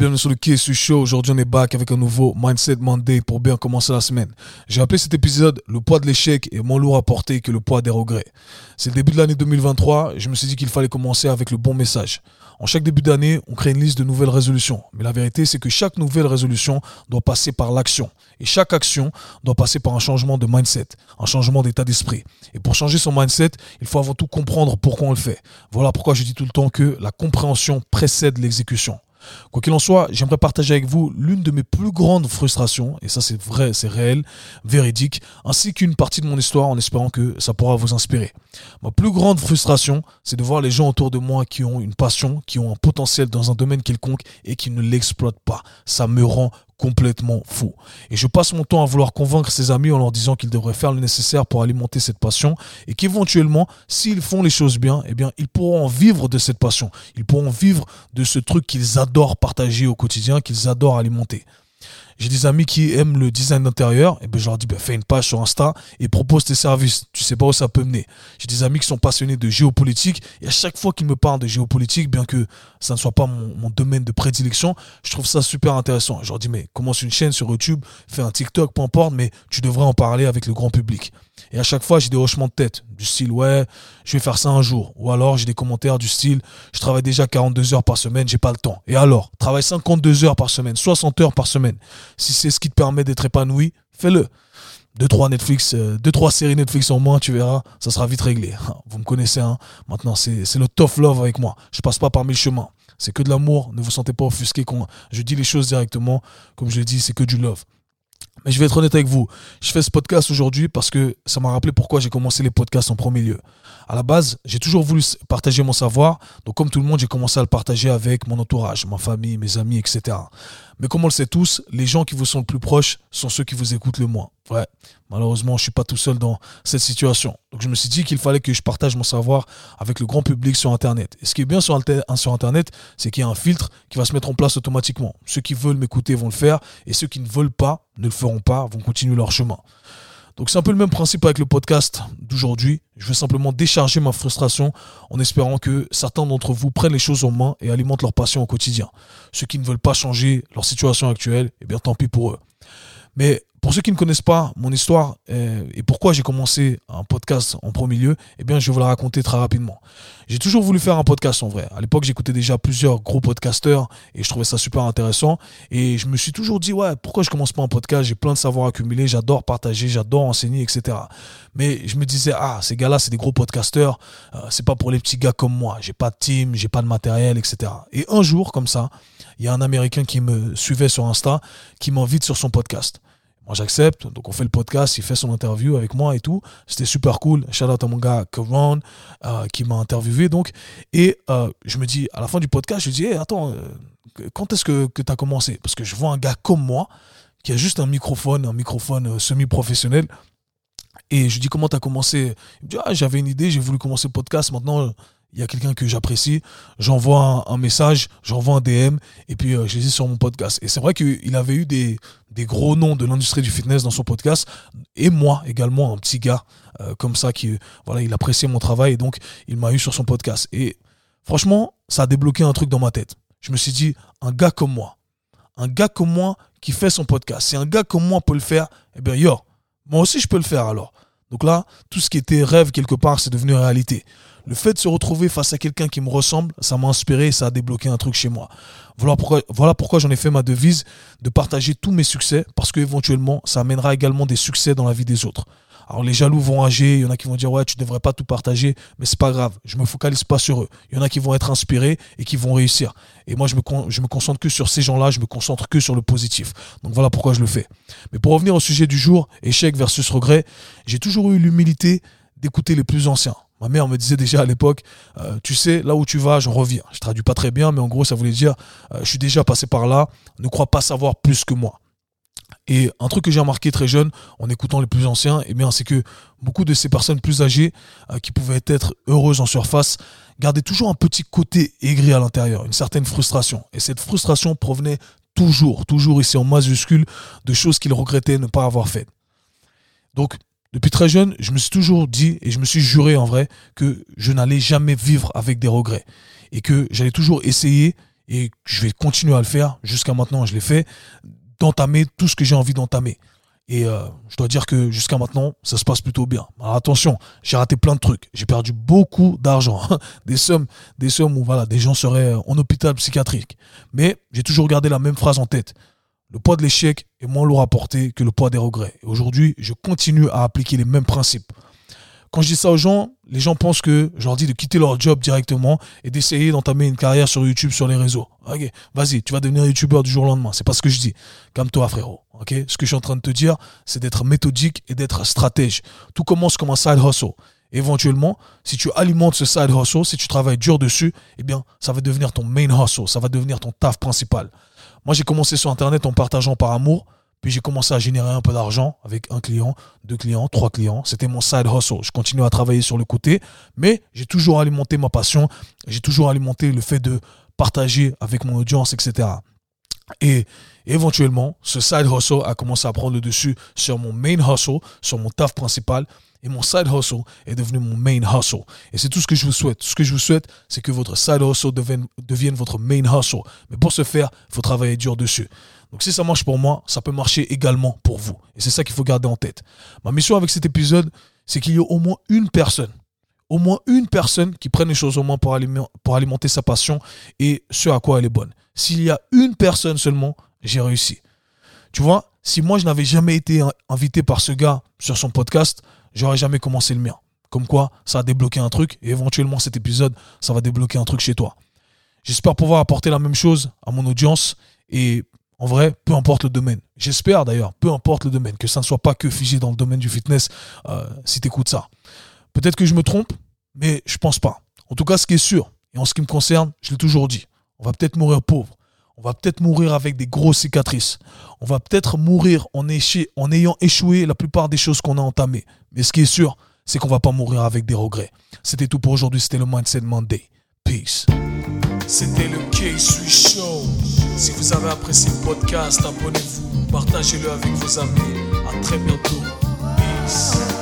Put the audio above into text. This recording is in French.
Bienvenue sur le KSU Show. Aujourd'hui, on est back avec un nouveau Mindset Monday pour bien commencer la semaine. J'ai appelé cet épisode Le poids de l'échec est moins lourd à porter que le poids des regrets. C'est le début de l'année 2023 et je me suis dit qu'il fallait commencer avec le bon message. En chaque début d'année, on crée une liste de nouvelles résolutions. Mais la vérité, c'est que chaque nouvelle résolution doit passer par l'action. Et chaque action doit passer par un changement de mindset, un changement d'état d'esprit. Et pour changer son mindset, il faut avant tout comprendre pourquoi on le fait. Voilà pourquoi je dis tout le temps que la compréhension précède l'exécution. Quoi qu'il en soit, j'aimerais partager avec vous l'une de mes plus grandes frustrations, et ça c'est vrai, c'est réel, véridique, ainsi qu'une partie de mon histoire en espérant que ça pourra vous inspirer. Ma plus grande frustration, c'est de voir les gens autour de moi qui ont une passion, qui ont un potentiel dans un domaine quelconque et qui ne l'exploitent pas. Ça me rend complètement fou. Et je passe mon temps à vouloir convaincre ses amis en leur disant qu'ils devraient faire le nécessaire pour alimenter cette passion et qu'éventuellement, s'ils font les choses bien, eh bien, ils pourront vivre de cette passion. Ils pourront vivre de ce truc qu'ils adorent partager au quotidien, qu'ils adorent alimenter. J'ai des amis qui aiment le design d'intérieur, et ben je leur dis ben, fais une page sur Insta et propose tes services. Tu sais pas où ça peut mener. J'ai des amis qui sont passionnés de géopolitique et à chaque fois qu'ils me parlent de géopolitique, bien que ça ne soit pas mon, mon, domaine de prédilection, je trouve ça super intéressant. Je leur dis mais commence une chaîne sur YouTube, fais un TikTok, peu importe, mais tu devrais en parler avec le grand public. Et à chaque fois, j'ai des hochements de tête, du style ouais, je vais faire ça un jour. Ou alors j'ai des commentaires du style je travaille déjà 42 heures par semaine, j'ai pas le temps. Et alors, travaille 52 heures par semaine, 60 heures par semaine. Si c'est ce qui te permet d'être épanoui, fais-le. Deux, trois Netflix, euh, deux, trois séries Netflix en moins, tu verras, ça sera vite réglé. Vous me connaissez, hein. Maintenant, c'est le tough love avec moi. Je passe pas par mille chemins. C'est que de l'amour. Ne vous sentez pas offusqué quand je dis les choses directement. Comme je l'ai dit, c'est que du love. Mais je vais être honnête avec vous. Je fais ce podcast aujourd'hui parce que ça m'a rappelé pourquoi j'ai commencé les podcasts en premier lieu. À la base, j'ai toujours voulu partager mon savoir. Donc, comme tout le monde, j'ai commencé à le partager avec mon entourage, ma famille, mes amis, etc. Mais comme on le sait tous, les gens qui vous sont le plus proches sont ceux qui vous écoutent le moins. Ouais, malheureusement, je suis pas tout seul dans cette situation. Donc je me suis dit qu'il fallait que je partage mon savoir avec le grand public sur Internet. Et ce qui est bien sur, sur Internet, c'est qu'il y a un filtre qui va se mettre en place automatiquement. Ceux qui veulent m'écouter vont le faire, et ceux qui ne veulent pas, ne le feront pas, vont continuer leur chemin. Donc c'est un peu le même principe avec le podcast d'aujourd'hui. Je vais simplement décharger ma frustration en espérant que certains d'entre vous prennent les choses en main et alimentent leur passion au quotidien. Ceux qui ne veulent pas changer leur situation actuelle, eh bien tant pis pour eux. Mais pour ceux qui ne connaissent pas mon histoire euh, et pourquoi j'ai commencé un podcast en premier lieu, eh bien, je vais vous la raconter très rapidement. J'ai toujours voulu faire un podcast en vrai. À l'époque, j'écoutais déjà plusieurs gros podcasteurs et je trouvais ça super intéressant. Et je me suis toujours dit, ouais, pourquoi je commence pas un podcast? J'ai plein de savoir accumulé, j'adore partager, j'adore enseigner, etc. Mais je me disais, ah, ces gars-là, c'est des gros podcasteurs. Euh, c'est pas pour les petits gars comme moi. J'ai pas de team, j'ai pas de matériel, etc. Et un jour, comme ça, il y a un Américain qui me suivait sur Insta, qui m'invite sur son podcast. Moi, j'accepte. Donc, on fait le podcast. Il fait son interview avec moi et tout. C'était super cool. Shout out à mon gars, Karon, euh, qui m'a interviewé. Donc, et euh, je me dis, à la fin du podcast, je dis, hey, attends, euh, quand est-ce que, que tu as commencé? Parce que je vois un gars comme moi, qui a juste un microphone, un microphone semi-professionnel. Et je dis, comment tu as commencé? Il me dit, ah, j'avais une idée, j'ai voulu commencer le podcast. Maintenant, il y a quelqu'un que j'apprécie, j'envoie un, message, j'envoie un DM, et puis euh, je les ai sur mon podcast. Et c'est vrai qu'il avait eu des, des gros noms de l'industrie du fitness dans son podcast, et moi également, un petit gars euh, comme ça, qui voilà, il appréciait mon travail, et donc il m'a eu sur son podcast. Et franchement, ça a débloqué un truc dans ma tête. Je me suis dit, un gars comme moi, un gars comme moi qui fait son podcast, si un gars comme moi peut le faire, eh bien, yo, moi aussi je peux le faire alors. Donc là, tout ce qui était rêve quelque part, c'est devenu réalité. Le fait de se retrouver face à quelqu'un qui me ressemble, ça m'a inspiré ça a débloqué un truc chez moi. Voilà pourquoi, voilà pourquoi j'en ai fait ma devise de partager tous mes succès, parce qu'éventuellement, ça amènera également des succès dans la vie des autres. Alors les jaloux vont âger, il y en a qui vont dire ouais tu devrais pas tout partager, mais c'est pas grave, je me focalise pas sur eux. Il y en a qui vont être inspirés et qui vont réussir. Et moi je me, je me concentre que sur ces gens-là, je me concentre que sur le positif. Donc voilà pourquoi je le fais. Mais pour revenir au sujet du jour, échec versus regret, j'ai toujours eu l'humilité d'écouter les plus anciens. Ma mère me disait déjà à l'époque, euh, tu sais, là où tu vas, j'en reviens. Je traduis pas très bien, mais en gros, ça voulait dire, euh, je suis déjà passé par là, ne crois pas savoir plus que moi. Et un truc que j'ai remarqué très jeune, en écoutant les plus anciens, eh c'est que beaucoup de ces personnes plus âgées, euh, qui pouvaient être heureuses en surface, gardaient toujours un petit côté aigri à l'intérieur, une certaine frustration. Et cette frustration provenait toujours, toujours ici en majuscule, de choses qu'il regrettait ne pas avoir faites. Donc, depuis très jeune, je me suis toujours dit et je me suis juré en vrai que je n'allais jamais vivre avec des regrets et que j'allais toujours essayer et je vais continuer à le faire jusqu'à maintenant, je l'ai fait, d'entamer tout ce que j'ai envie d'entamer. Et euh, je dois dire que jusqu'à maintenant, ça se passe plutôt bien. Alors attention, j'ai raté plein de trucs. J'ai perdu beaucoup d'argent. des sommes, des sommes où voilà, des gens seraient en hôpital psychiatrique. Mais j'ai toujours gardé la même phrase en tête. Le poids de l'échec est moins lourd à porter que le poids des regrets. Et aujourd'hui, je continue à appliquer les mêmes principes. Quand je dis ça aux gens, les gens pensent que je leur dis de quitter leur job directement et d'essayer d'entamer une carrière sur YouTube, sur les réseaux. Ok, vas-y, tu vas devenir YouTuber du jour au lendemain. C'est pas ce que je dis. Calme-toi, frérot. Ok, ce que je suis en train de te dire, c'est d'être méthodique et d'être stratège. Tout commence comme un side hustle. Éventuellement, si tu alimentes ce side hustle, si tu travailles dur dessus, eh bien, ça va devenir ton main hustle. Ça va devenir ton taf principal. Moi, j'ai commencé sur Internet en partageant par amour. Puis j'ai commencé à générer un peu d'argent avec un client, deux clients, trois clients. C'était mon side hustle. Je continue à travailler sur le côté, mais j'ai toujours alimenté ma passion. J'ai toujours alimenté le fait de partager avec mon audience, etc. Et éventuellement, ce side hustle a commencé à prendre le dessus sur mon main hustle, sur mon taf principal. Et mon side hustle est devenu mon main hustle. Et c'est tout ce que je vous souhaite. Ce que je vous souhaite, c'est que votre side hustle devienne, votre main hustle. Mais pour ce faire, il faut travailler dur dessus. Donc si ça marche pour moi, ça peut marcher également pour vous. Et c'est ça qu'il faut garder en tête. Ma mission avec cet épisode, c'est qu'il y ait au moins une personne, au moins une personne qui prenne les choses au moins pour, pour alimenter sa passion et ce à quoi elle est bonne. S'il y a une personne seulement, j'ai réussi. Tu vois, si moi je n'avais jamais été invité par ce gars sur son podcast, j'aurais jamais commencé le mien. Comme quoi, ça a débloqué un truc et éventuellement cet épisode, ça va débloquer un truc chez toi. J'espère pouvoir apporter la même chose à mon audience et en vrai, peu importe le domaine. J'espère d'ailleurs, peu importe le domaine, que ça ne soit pas que figé dans le domaine du fitness euh, si tu écoutes ça. Peut-être que je me trompe, mais je pense pas. En tout cas, ce qui est sûr, et en ce qui me concerne, je l'ai toujours dit, on va peut-être mourir pauvre. On va peut-être mourir avec des grosses cicatrices. On va peut-être mourir en, en ayant échoué la plupart des choses qu'on a entamées. Mais ce qui est sûr, c'est qu'on va pas mourir avec des regrets. C'était tout pour aujourd'hui. C'était le Mindset Monday. Peace. C'était le K-Sui Show. Si vous avez apprécié le podcast, abonnez-vous, partagez-le avec vos amis. À très bientôt. Peace.